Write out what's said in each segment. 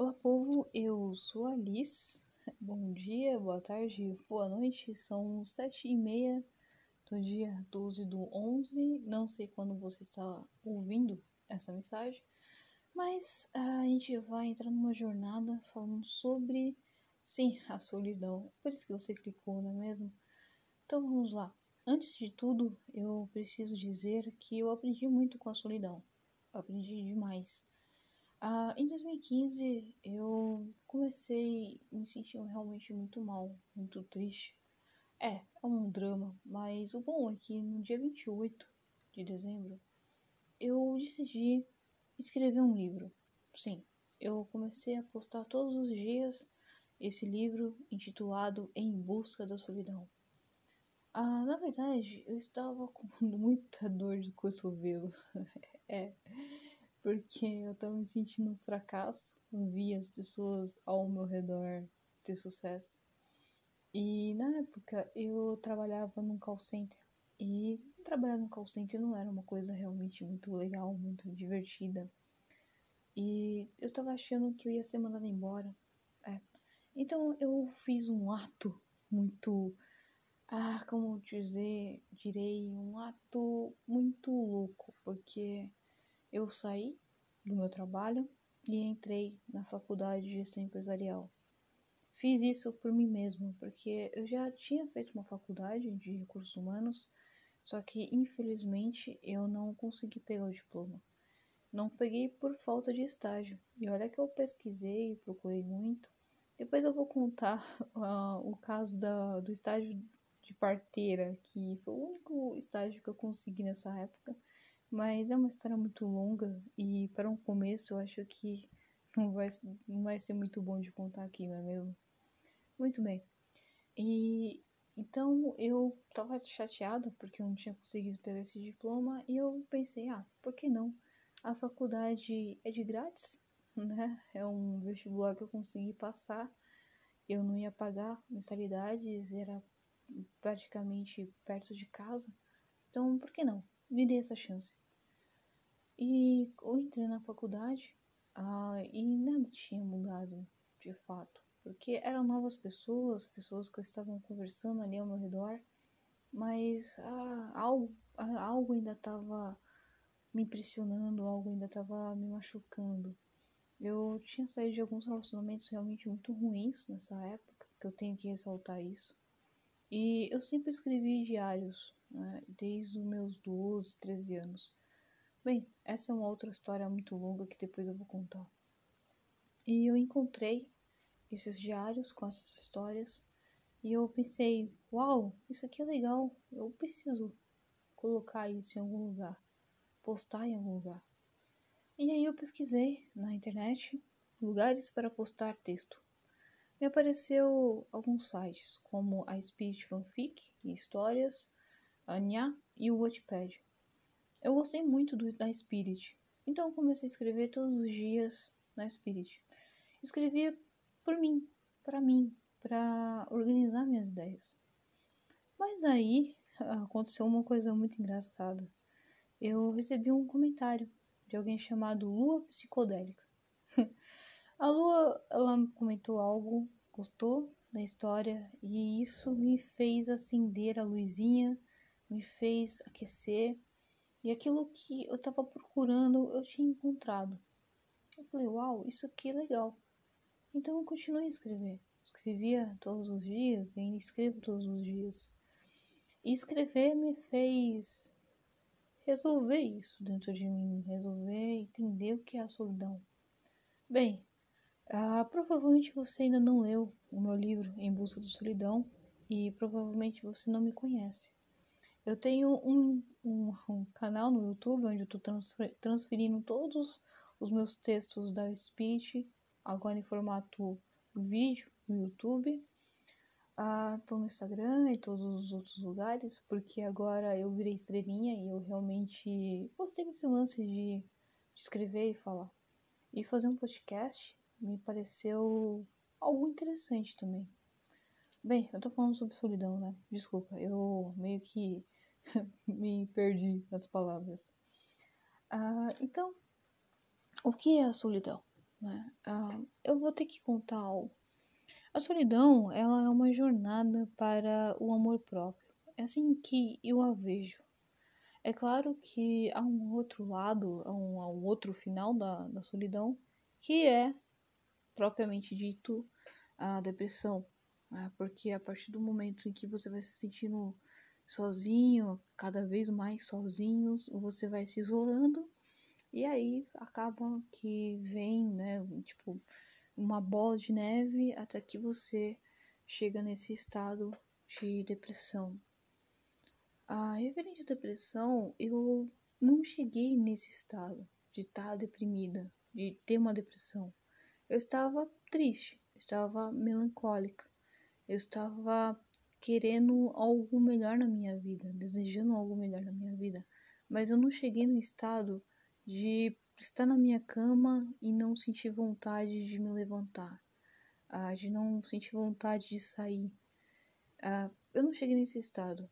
Olá, povo, eu sou a Liz. Bom dia, boa tarde, boa noite. São sete e meia do dia 12 do 11. Não sei quando você está ouvindo essa mensagem, mas a gente vai entrar numa jornada falando sobre, sim, a solidão. Por isso que você clicou, não é mesmo? Então vamos lá. Antes de tudo, eu preciso dizer que eu aprendi muito com a solidão. Aprendi demais. Ah, em 2015 eu comecei me sentindo realmente muito mal, muito triste. É, é um drama, mas o bom é que no dia 28 de dezembro eu decidi escrever um livro. Sim, eu comecei a postar todos os dias esse livro intitulado Em Busca da Solidão. Ah, na verdade, eu estava com muita dor de cotovelo. é, porque eu estava me sentindo um fracasso. Eu via as pessoas ao meu redor ter sucesso. E na época eu trabalhava num call center. E trabalhar no call center não era uma coisa realmente muito legal, muito divertida. E eu tava achando que eu ia ser mandada embora. É. Então eu fiz um ato muito ah, como dizer, direi, um ato muito louco, porque eu saí do meu trabalho e entrei na faculdade de gestão empresarial. Fiz isso por mim mesma, porque eu já tinha feito uma faculdade de recursos humanos, só que infelizmente eu não consegui pegar o diploma. Não peguei por falta de estágio. E olha que eu pesquisei, procurei muito. Depois eu vou contar uh, o caso da, do estágio de parteira, que foi o único estágio que eu consegui nessa época. Mas é uma história muito longa e para um começo eu acho que não vai, não vai ser muito bom de contar aqui, não é mesmo? Muito bem. E então eu tava chateada porque eu não tinha conseguido pegar esse diploma e eu pensei, ah, por que não? A faculdade é de grátis, né? É um vestibular que eu consegui passar. Eu não ia pagar mensalidades, era praticamente perto de casa. Então, por que não? Me dê essa chance. E eu entrei na faculdade ah, e nada tinha mudado de fato. Porque eram novas pessoas, pessoas que estavam conversando ali ao meu redor, mas ah, algo, ah, algo ainda estava me impressionando, algo ainda estava me machucando. Eu tinha saído de alguns relacionamentos realmente muito ruins nessa época, que eu tenho que ressaltar isso. E eu sempre escrevi diários, né, desde os meus 12, 13 anos. Bem, essa é uma outra história muito longa que depois eu vou contar. E eu encontrei esses diários com essas histórias e eu pensei, uau, isso aqui é legal, eu preciso colocar isso em algum lugar, postar em algum lugar. E aí eu pesquisei na internet lugares para postar texto me apareceu alguns sites, como a Spirit Fanfic e Histórias, a Nha e o Wattpad. Eu gostei muito do, da Spirit, então comecei a escrever todos os dias na Spirit. Escrevia por mim, para mim, para organizar minhas ideias. Mas aí aconteceu uma coisa muito engraçada. Eu recebi um comentário de alguém chamado Lua Psicodélica. A Lua, ela comentou algo, gostou da história e isso me fez acender a luzinha, me fez aquecer e aquilo que eu estava procurando eu tinha encontrado. Eu falei, uau, isso aqui é legal. Então eu continuei a escrever. Escrevia todos os dias e escrevo todos os dias. E escrever me fez resolver isso dentro de mim, resolver entender o que é a solidão. Bem, ah, provavelmente você ainda não leu o meu livro Em Busca da Solidão e provavelmente você não me conhece. Eu tenho um, um, um canal no YouTube onde eu estou transfer, transferindo todos os meus textos da Speech, agora em formato vídeo no YouTube. Ah, no Instagram e todos os outros lugares, porque agora eu virei estrelinha e eu realmente gostei desse lance de, de escrever e falar. E fazer um podcast me pareceu algo interessante também. Bem, eu tô falando sobre solidão, né? Desculpa, eu meio que me perdi nas palavras. Ah, então, o que é a solidão? né? Ah, eu vou ter que contar algo. A solidão, ela é uma jornada para o amor próprio. É assim que eu a vejo. É claro que há um outro lado, há um, há um outro final da, da solidão, que é, propriamente dito, a depressão. Né? Porque a partir do momento em que você vai se sentindo sozinho, cada vez mais sozinho, você vai se isolando e aí acaba que vem, né, tipo, uma bola de neve até que você chega nesse estado de depressão. A referente à depressão, eu não cheguei nesse estado de estar deprimida, de ter uma depressão. Eu estava triste, estava melancólica, eu estava querendo algo melhor na minha vida, desejando algo melhor na minha vida, mas eu não cheguei no estado de estar na minha cama e não sentir vontade de me levantar, uh, de não sentir vontade de sair. Uh, eu não cheguei nesse estado,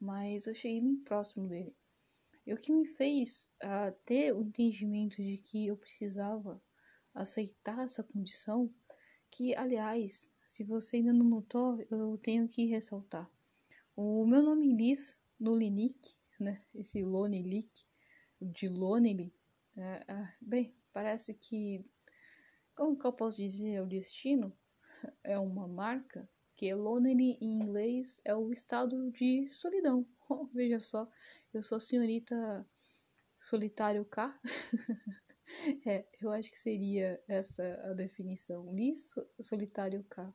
mas eu cheguei bem próximo dele. E o que me fez uh, ter o entendimento de que eu precisava aceitar essa condição, que aliás, se você ainda não notou, eu tenho que ressaltar. O meu nome Liz no Linic, né? Esse Lonelic, de Lonely, é, é, bem, parece que, como que eu posso dizer, o destino é uma marca que lonely em inglês é o estado de solidão. Veja só, eu sou a senhorita solitário K. é, eu acho que seria essa a definição. Liz solitário K.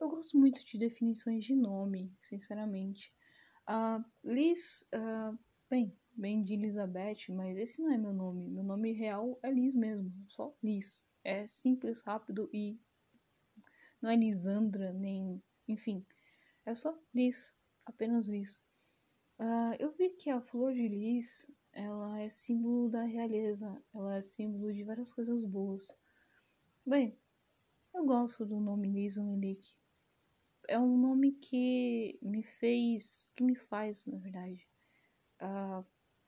Eu gosto muito de definições de nome, sinceramente. Uh, Liz, uh, bem, bem de Elizabeth, mas esse não é meu nome. Meu nome real é Liz mesmo, só Liz. É simples, rápido e não é Lisandra, nem enfim, é só lis, apenas lis. Uh, eu vi que a flor de lis, ela é símbolo da realeza, ela é símbolo de várias coisas boas. Bem, eu gosto do nome Lis Onelic. É um nome que me fez, que me faz, na verdade, uh,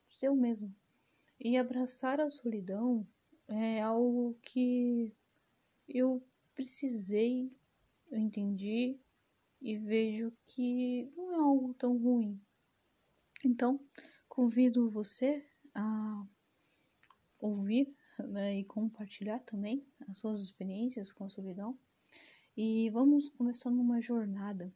ser eu mesmo. E abraçar a solidão é algo que eu precisei, eu entendi e vejo que não é algo tão ruim. Então, convido você a ouvir né, e compartilhar também as suas experiências com a solidão. E vamos começando uma jornada.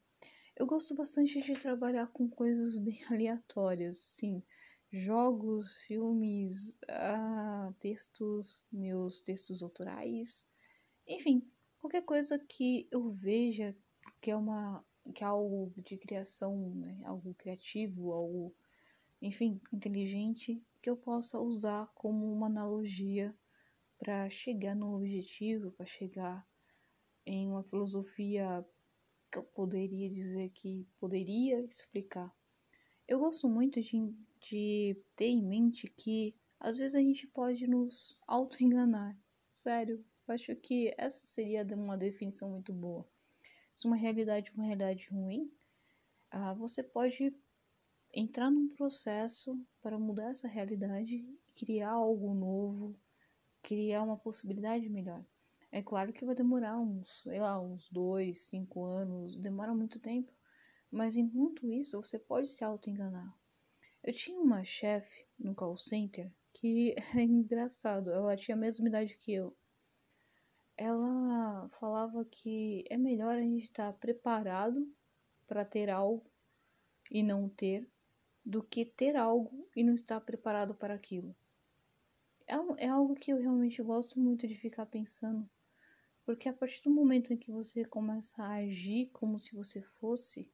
Eu gosto bastante de trabalhar com coisas bem aleatórias, sim. Jogos, filmes, ah, textos, meus textos autorais, enfim, qualquer coisa que eu veja que é uma que é algo de criação, né? algo criativo, algo, enfim, inteligente, que eu possa usar como uma analogia para chegar no objetivo, para chegar em uma filosofia que eu poderia dizer que poderia explicar. Eu gosto muito de, de ter em mente que às vezes a gente pode nos auto-enganar. Sério, acho que essa seria uma definição muito boa se uma realidade é uma realidade ruim, ah, você pode entrar num processo para mudar essa realidade e criar algo novo, criar uma possibilidade melhor. É claro que vai demorar uns, sei lá, uns dois, cinco anos, demora muito tempo, mas enquanto isso você pode se auto-enganar. Eu tinha uma chefe no call center que é engraçado, ela tinha a mesma idade que eu ela falava que é melhor a gente estar preparado para ter algo e não ter, do que ter algo e não estar preparado para aquilo. É, é algo que eu realmente gosto muito de ficar pensando, porque a partir do momento em que você começa a agir como se você fosse,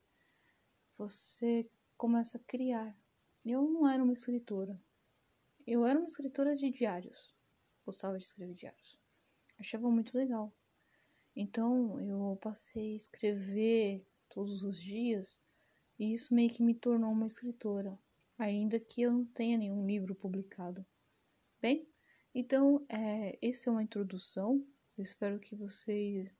você começa a criar. Eu não era uma escritora. Eu era uma escritora de diários. Gostava de escrever diários achava muito legal. Então eu passei a escrever todos os dias e isso meio que me tornou uma escritora, ainda que eu não tenha nenhum livro publicado. Bem, então é, essa é uma introdução. Eu espero que você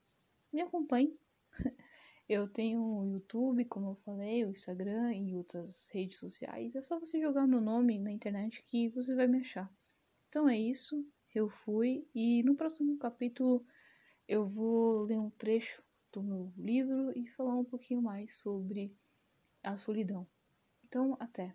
me acompanhe. Eu tenho o YouTube, como eu falei, o Instagram e outras redes sociais. É só você jogar meu nome na internet que você vai me achar. Então é isso. eu fui e no próximo capítulo eu vou ler um trecho do meu livro e falar um pouquinho mais sobre a solidão. Então, até!